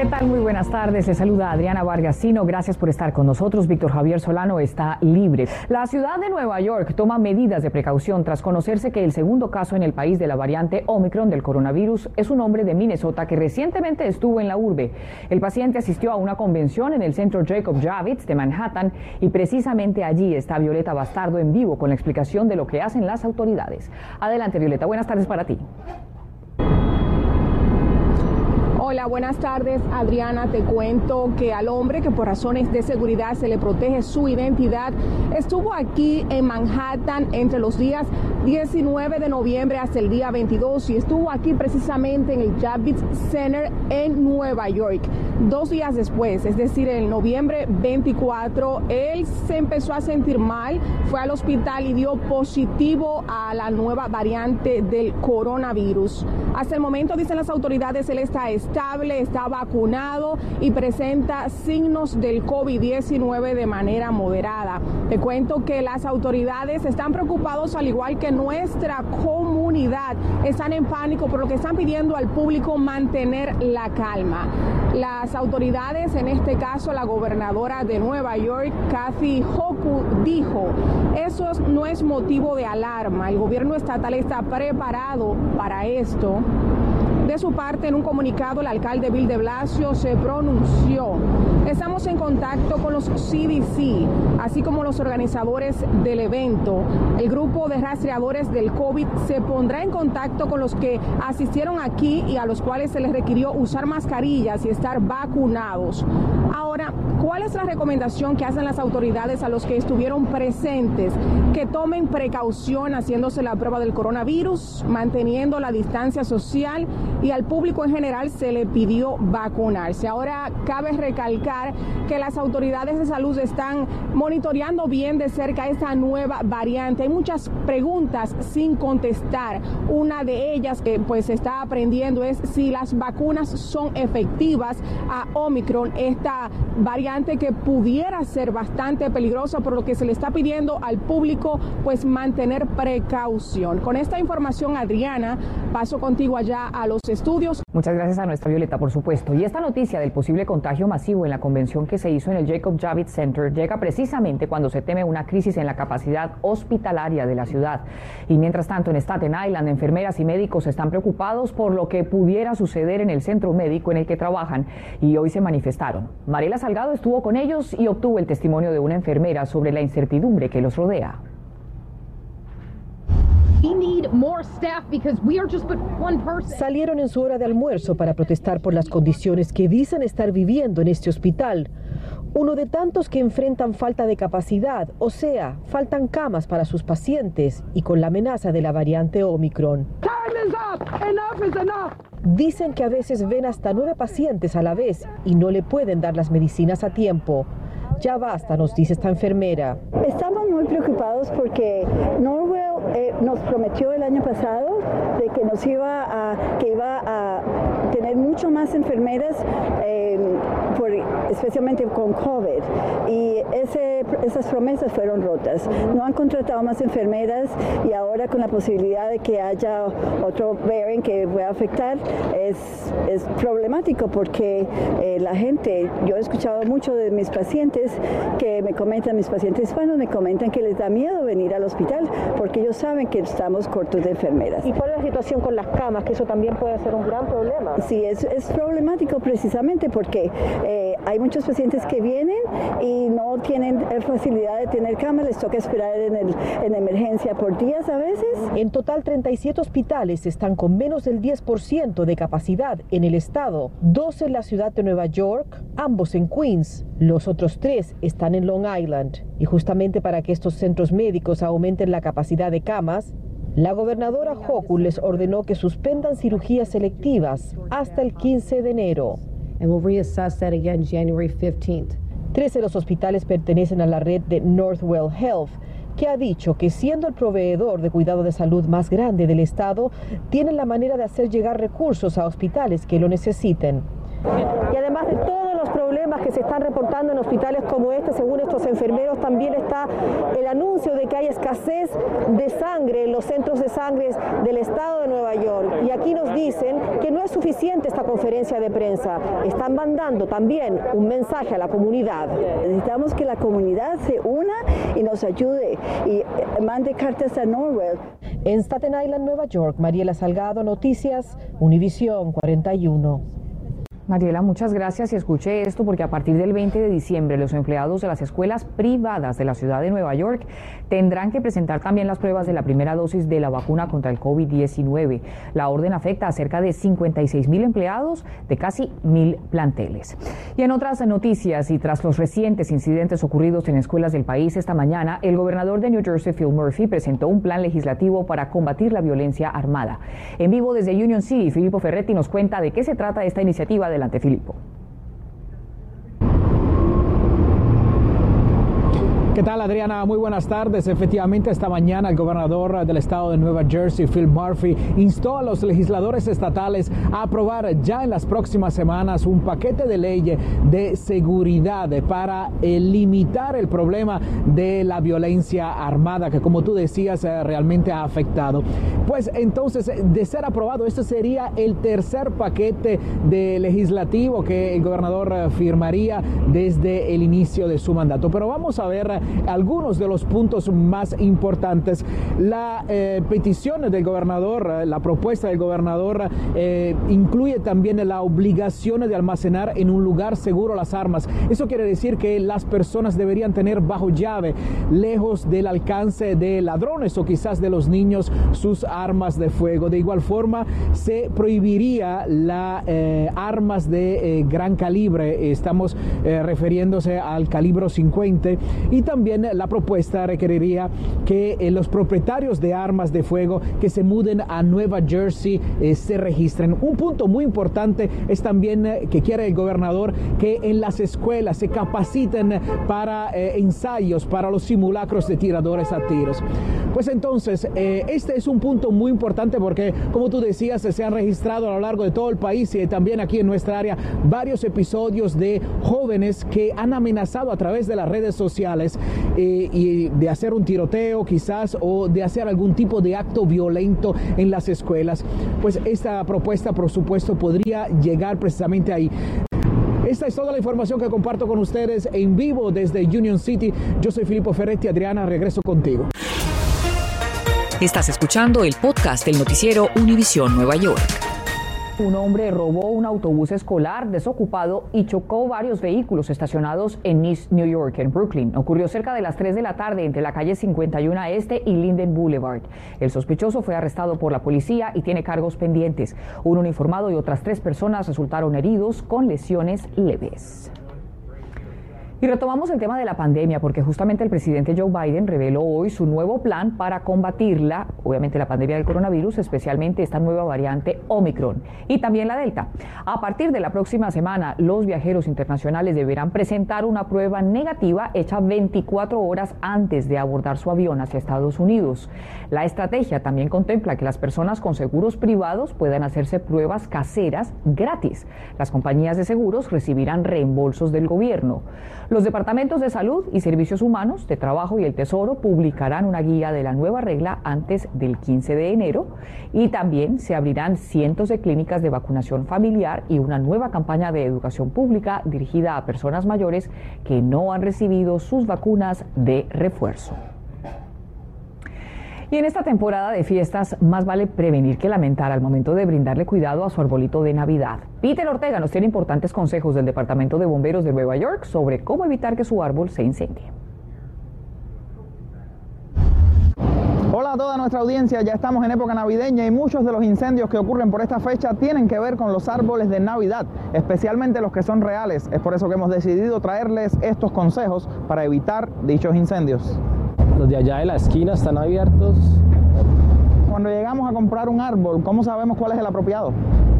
¿Qué tal? Muy buenas tardes. Les saluda Adriana Vargasino. Gracias por estar con nosotros. Víctor Javier Solano está libre. La ciudad de Nueva York toma medidas de precaución tras conocerse que el segundo caso en el país de la variante Omicron del coronavirus es un hombre de Minnesota que recientemente estuvo en la urbe. El paciente asistió a una convención en el centro Jacob Javits de Manhattan y precisamente allí está Violeta Bastardo en vivo con la explicación de lo que hacen las autoridades. Adelante, Violeta. Buenas tardes para ti. Hola, buenas tardes Adriana. Te cuento que al hombre que por razones de seguridad se le protege su identidad estuvo aquí en Manhattan entre los días 19 de noviembre hasta el día 22 y estuvo aquí precisamente en el Javits Center en Nueva York. Dos días después, es decir, en noviembre 24, él se empezó a sentir mal, fue al hospital y dio positivo a la nueva variante del coronavirus. Hasta el momento, dicen las autoridades, él está estable, está vacunado y presenta signos del COVID-19 de manera moderada. Te cuento que las autoridades están preocupados, al igual que nuestra comunidad, están en pánico por lo que están pidiendo al público mantener la calma. Las autoridades, en este caso la gobernadora de Nueva York, Kathy Hoku, dijo, eso no es motivo de alarma, el gobierno estatal está preparado para esto. De su parte, en un comunicado, el alcalde Bill de Blasio se pronunció. Estamos en contacto con los CDC, así como los organizadores del evento. El grupo de rastreadores del COVID se pondrá en contacto con los que asistieron aquí y a los cuales se les requirió usar mascarillas y estar vacunados. Ahora, ¿cuál es la recomendación que hacen las autoridades a los que estuvieron presentes? Que tomen precaución haciéndose la prueba del coronavirus, manteniendo la distancia social y al público en general se le pidió vacunarse. Ahora cabe recalcar que las autoridades de salud están monitoreando bien de cerca esta nueva variante. Hay muchas preguntas sin contestar. Una de ellas que pues se está aprendiendo es si las vacunas son efectivas a Omicron, esta variante que pudiera ser bastante peligrosa, por lo que se le está pidiendo al público pues mantener precaución. Con esta información, Adriana, paso contigo allá a los estudios. Muchas gracias a nuestra Violeta, por supuesto. Y esta noticia del posible contagio masivo en la convención que se hizo en el Jacob Javits Center llega precisamente cuando se teme una crisis en la capacidad hospitalaria de la ciudad. Y mientras tanto, en Staten Island, enfermeras y médicos están preocupados por lo que pudiera suceder en el centro médico en el que trabajan y hoy se manifestaron. Mariela Salgado estuvo con ellos y obtuvo el testimonio de una enfermera sobre la incertidumbre que los rodea. Salieron en su hora de almuerzo para protestar por las condiciones que dicen estar viviendo en este hospital. Uno de tantos que enfrentan falta de capacidad, o sea, faltan camas para sus pacientes y con la amenaza de la variante Omicron. Dicen que a veces ven hasta nueve pacientes a la vez y no le pueden dar las medicinas a tiempo. Ya basta, nos dice esta enfermera. Estamos muy preocupados porque Norwell eh, nos prometió el año pasado de que nos iba a, que iba a tener mucho más enfermeras, eh, por, especialmente con COVID. Y ese, esas promesas fueron rotas. No han contratado más enfermeras y ahora con la posibilidad de que haya otro variant que pueda afectar es, es problemático porque eh, la gente, yo he escuchado mucho de mis pacientes que me comentan, mis pacientes hispanos me comentan que les da miedo venir al hospital porque ellos saben que estamos cortos de enfermeras. ¿Y cuál es la situación con las camas? Que eso también puede ser un gran problema. Sí, es, es problemático precisamente porque eh, hay muchos pacientes que vienen y no tienen facilidad de tener camas, les toca esperar en, el, en emergencia por días a veces. En total, 37 hospitales están con menos del 10% de capacidad en el estado, dos en la ciudad de Nueva York, ambos en Queens. Los otros tres están en Long Island. Y justamente para que estos centros médicos aumenten la capacidad de camas, la gobernadora Hochul les ordenó que suspendan cirugías selectivas hasta el 15 de enero. Tres de los hospitales pertenecen a la red de Northwell Health, que ha dicho que siendo el proveedor de cuidado de salud más grande del estado, tienen la manera de hacer llegar recursos a hospitales que lo necesiten. Y además de problemas que se están reportando en hospitales como este, según estos enfermeros, también está el anuncio de que hay escasez de sangre en los centros de sangre del estado de Nueva York. Y aquí nos dicen que no es suficiente esta conferencia de prensa. Están mandando también un mensaje a la comunidad. Necesitamos que la comunidad se una y nos ayude y eh, mande cartas a Norwell. En Staten Island, Nueva York, Mariela Salgado, Noticias, Univisión 41. Mariela, muchas gracias y escuche esto porque a partir del 20 de diciembre los empleados de las escuelas privadas de la ciudad de Nueva York tendrán que presentar también las pruebas de la primera dosis de la vacuna contra el COVID-19. La orden afecta a cerca de 56 mil empleados de casi mil planteles. Y en otras noticias y tras los recientes incidentes ocurridos en escuelas del país esta mañana, el gobernador de New Jersey, Phil Murphy, presentó un plan legislativo para combatir la violencia armada. En vivo desde Union City, Filippo Ferretti nos cuenta de qué se trata esta iniciativa de Adelante, Filipo. ¿Qué tal, Adriana? Muy buenas tardes. Efectivamente, esta mañana el gobernador del estado de Nueva Jersey, Phil Murphy, instó a los legisladores estatales a aprobar ya en las próximas semanas un paquete de ley de seguridad para limitar el problema de la violencia armada que, como tú decías, eh, realmente ha afectado. Pues entonces, de ser aprobado, este sería el tercer paquete de legislativo que el gobernador eh, firmaría desde el inicio de su mandato. Pero vamos a ver algunos de los puntos más importantes. La eh, petición del gobernador, eh, la propuesta del gobernador eh, incluye también la obligación de almacenar en un lugar seguro las armas. Eso quiere decir que las personas deberían tener bajo llave, lejos del alcance de ladrones o quizás de los niños, sus armas de fuego. De igual forma, se prohibiría las armas de gran calibre. Estamos refiriéndose al calibre 50 y también la propuesta requeriría que eh, los propietarios de armas de fuego que se muden a Nueva Jersey eh, se registren. Un punto muy importante es también eh, que quiere el gobernador que en las escuelas se capaciten para ensayos, para los simulacros de tiradores a tiros. Pues entonces, este es un punto muy importante porque, como tú decías, se han registrado a lo largo de todo el país y también aquí en nuestra área varios episodios de jóvenes que han amenazado a través de las redes sociales eh, y de hacer un tiroteo quizás o de hacer algún tipo de acto violento en las escuelas. Pues esta propuesta, por supuesto, podría llegar precisamente ahí. Esta es toda la información que comparto con ustedes en vivo desde Union City. Yo soy Filippo Ferretti. Adriana, regreso contigo. Estás escuchando el podcast del noticiero Univisión Nueva York. Un hombre robó un autobús escolar desocupado y chocó varios vehículos estacionados en East New York, en Brooklyn. Ocurrió cerca de las 3 de la tarde entre la calle 51 Este y Linden Boulevard. El sospechoso fue arrestado por la policía y tiene cargos pendientes. Un uniformado y otras tres personas resultaron heridos con lesiones leves. Y retomamos el tema de la pandemia porque justamente el presidente Joe Biden reveló hoy su nuevo plan para combatirla, obviamente la pandemia del coronavirus, especialmente esta nueva variante Omicron y también la Delta. A partir de la próxima semana, los viajeros internacionales deberán presentar una prueba negativa hecha 24 horas antes de abordar su avión hacia Estados Unidos. La estrategia también contempla que las personas con seguros privados puedan hacerse pruebas caseras gratis. Las compañías de seguros recibirán reembolsos del gobierno. Los departamentos de salud y servicios humanos, de trabajo y el tesoro publicarán una guía de la nueva regla antes del 15 de enero y también se abrirán cientos de clínicas de vacunación familiar y una nueva campaña de educación pública dirigida a personas mayores que no han recibido sus vacunas de refuerzo. Y en esta temporada de fiestas, más vale prevenir que lamentar al momento de brindarle cuidado a su arbolito de Navidad. Peter Ortega nos tiene importantes consejos del Departamento de Bomberos de Nueva York sobre cómo evitar que su árbol se incendie. Hola a toda nuestra audiencia, ya estamos en época navideña y muchos de los incendios que ocurren por esta fecha tienen que ver con los árboles de Navidad, especialmente los que son reales. Es por eso que hemos decidido traerles estos consejos para evitar dichos incendios. Los de allá de la esquina están abiertos. Cuando llegamos a comprar un árbol, ¿cómo sabemos cuál es el apropiado?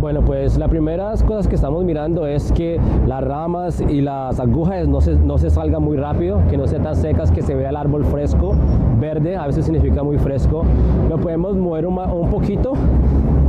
Bueno, pues las primeras cosas que estamos mirando es que las ramas y las agujas no se, no se salgan muy rápido, que no sean tan secas, que se vea el árbol fresco, verde, a veces significa muy fresco. Lo podemos mover un, un poquito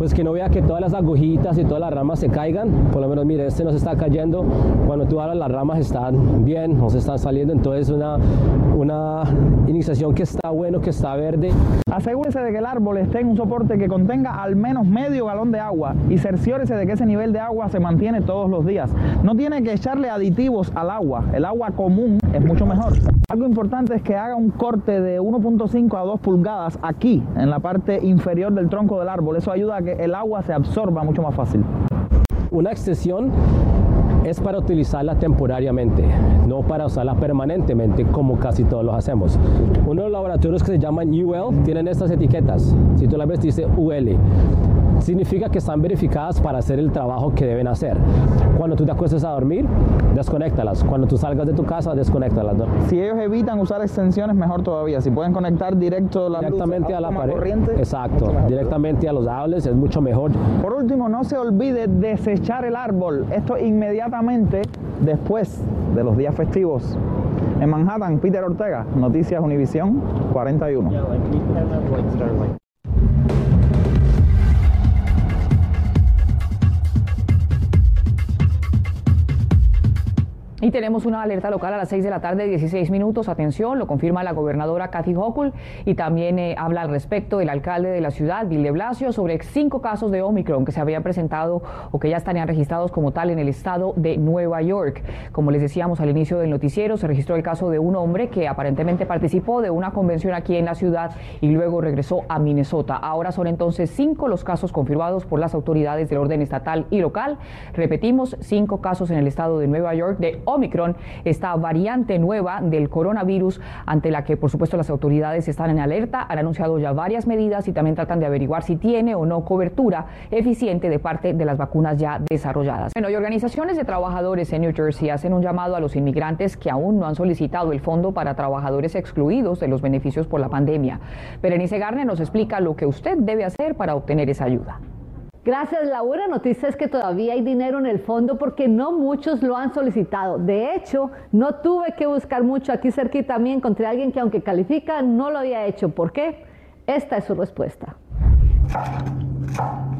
pues que no vea que todas las agujitas y todas las ramas se caigan. Por lo menos, mire, este no se está cayendo. Cuando tú hablas, las ramas están bien, no se están saliendo. Entonces, una, una iniciación que está bueno, que está verde. Asegúrese de que el árbol esté en un soporte que contenga al menos medio galón de agua y cerciórese de que ese nivel de agua se mantiene todos los días. No tiene que echarle aditivos al agua. El agua común es mucho mejor. Algo importante es que haga un corte de 1.5 a 2 pulgadas aquí, en la parte inferior del tronco del árbol. Eso ayuda a que el agua se absorba mucho más fácil. Una extensión es para utilizarla temporariamente, no para usarla permanentemente como casi todos los hacemos. Uno de los laboratorios que se llaman UL tienen estas etiquetas. Si tú la ves dice UL significa que están verificadas para hacer el trabajo que deben hacer. Cuando tú te acuestes a dormir, desconéctalas. Cuando tú salgas de tu casa, desconéctalas. Si ellos evitan usar extensiones, mejor todavía. Si pueden conectar directo la directamente a la pared. Corriente, Exacto, directamente a los cables es mucho mejor. Por último, no se olvide desechar el árbol. Esto inmediatamente después de los días festivos. En Manhattan, Peter Ortega, Noticias Univisión 41. Tenemos una alerta local a las 6 de la tarde, 16 minutos. Atención, lo confirma la gobernadora Kathy Hochul y también eh, habla al respecto el alcalde de la ciudad, Bill de Blasio, sobre cinco casos de Omicron que se habían presentado o que ya estarían registrados como tal en el estado de Nueva York. Como les decíamos al inicio del noticiero, se registró el caso de un hombre que aparentemente participó de una convención aquí en la ciudad y luego regresó a Minnesota. Ahora son entonces cinco los casos confirmados por las autoridades del orden estatal y local. Repetimos, cinco casos en el estado de Nueva York de Omicron, esta variante nueva del coronavirus, ante la que por supuesto las autoridades están en alerta, han anunciado ya varias medidas y también tratan de averiguar si tiene o no cobertura eficiente de parte de las vacunas ya desarrolladas. Bueno, y organizaciones de trabajadores en New Jersey hacen un llamado a los inmigrantes que aún no han solicitado el fondo para trabajadores excluidos de los beneficios por la pandemia. Berenice Garner nos explica lo que usted debe hacer para obtener esa ayuda. Gracias, la buena noticia es que todavía hay dinero en el fondo porque no muchos lo han solicitado. De hecho, no tuve que buscar mucho. Aquí cerquita también encontré a alguien que aunque califica no lo había hecho. ¿Por qué? Esta es su respuesta.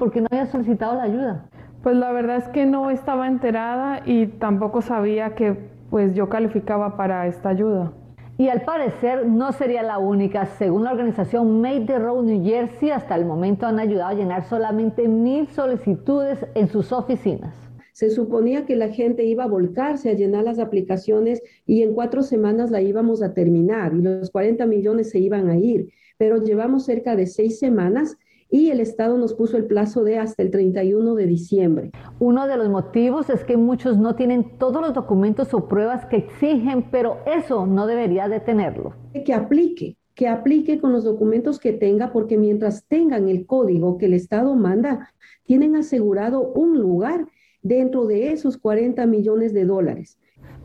Porque no había solicitado la ayuda. Pues la verdad es que no estaba enterada y tampoco sabía que pues yo calificaba para esta ayuda. Y al parecer no sería la única. Según la organización Made the Road New Jersey, hasta el momento han ayudado a llenar solamente mil solicitudes en sus oficinas. Se suponía que la gente iba a volcarse a llenar las aplicaciones y en cuatro semanas la íbamos a terminar y los 40 millones se iban a ir. Pero llevamos cerca de seis semanas y el Estado nos puso el plazo de hasta el 31 de diciembre. Uno de los motivos es que muchos no tienen todos los documentos o pruebas que exigen, pero eso no debería detenerlo. Que aplique, que aplique con los documentos que tenga, porque mientras tengan el código que el Estado manda, tienen asegurado un lugar dentro de esos 40 millones de dólares.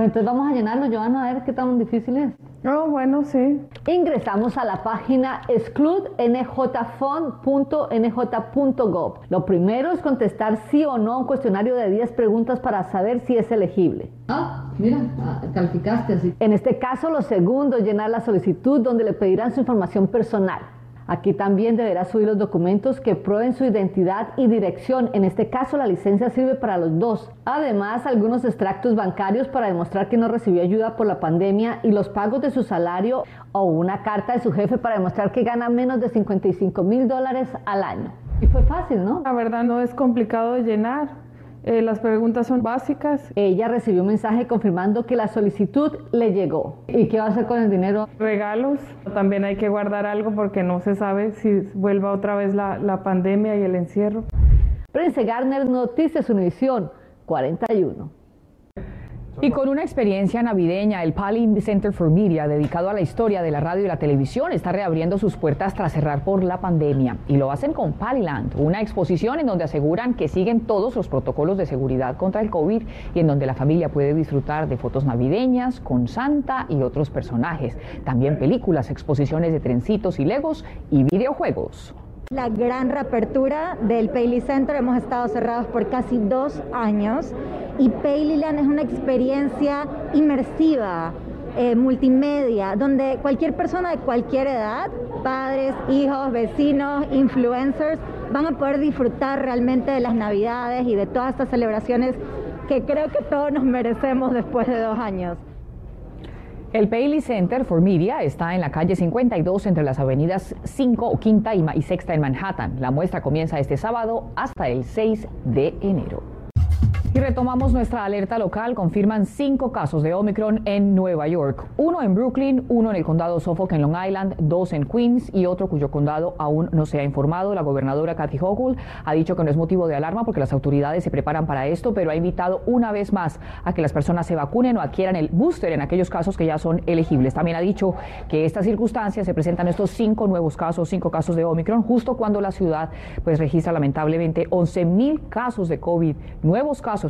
Pues entonces vamos a llenarlo, Joana, a ver qué tan difícil es. Oh, bueno, sí. Ingresamos a la página excludenjfund.nj.gov. Lo primero es contestar sí o no a un cuestionario de 10 preguntas para saber si es elegible. Ah, mira, ah, calificaste así. En este caso, lo segundo es llenar la solicitud donde le pedirán su información personal. Aquí también deberá subir los documentos que prueben su identidad y dirección. En este caso, la licencia sirve para los dos. Además, algunos extractos bancarios para demostrar que no recibió ayuda por la pandemia y los pagos de su salario o una carta de su jefe para demostrar que gana menos de 55 mil dólares al año. Y fue fácil, ¿no? La verdad no es complicado de llenar. Eh, las preguntas son básicas. Ella recibió un mensaje confirmando que la solicitud le llegó. ¿Y qué va a hacer con el dinero? Regalos. También hay que guardar algo porque no se sabe si vuelva otra vez la, la pandemia y el encierro. Prince Garner, Noticias Univisión 41. Y con una experiencia navideña, el Pali Center for Media, dedicado a la historia de la radio y la televisión, está reabriendo sus puertas tras cerrar por la pandemia. Y lo hacen con Paliland, una exposición en donde aseguran que siguen todos los protocolos de seguridad contra el COVID y en donde la familia puede disfrutar de fotos navideñas con Santa y otros personajes. También películas, exposiciones de trencitos y legos y videojuegos. La gran reapertura del Paley Center, hemos estado cerrados por casi dos años y Paleyland es una experiencia inmersiva, eh, multimedia, donde cualquier persona de cualquier edad, padres, hijos, vecinos, influencers, van a poder disfrutar realmente de las navidades y de todas estas celebraciones que creo que todos nos merecemos después de dos años. El Paley Center for Media está en la calle 52 entre las avenidas 5, Quinta y Sexta en Manhattan. La muestra comienza este sábado hasta el 6 de enero. Retomamos nuestra alerta local. Confirman cinco casos de Omicron en Nueva York. Uno en Brooklyn, uno en el condado Suffolk en Long Island, dos en Queens y otro cuyo condado aún no se ha informado. La gobernadora Kathy Hochul ha dicho que no es motivo de alarma porque las autoridades se preparan para esto, pero ha invitado una vez más a que las personas se vacunen o adquieran el booster en aquellos casos que ya son elegibles. También ha dicho que estas circunstancias se presentan estos cinco nuevos casos, cinco casos de Omicron, justo cuando la ciudad pues registra lamentablemente 11 mil casos de COVID, nuevos casos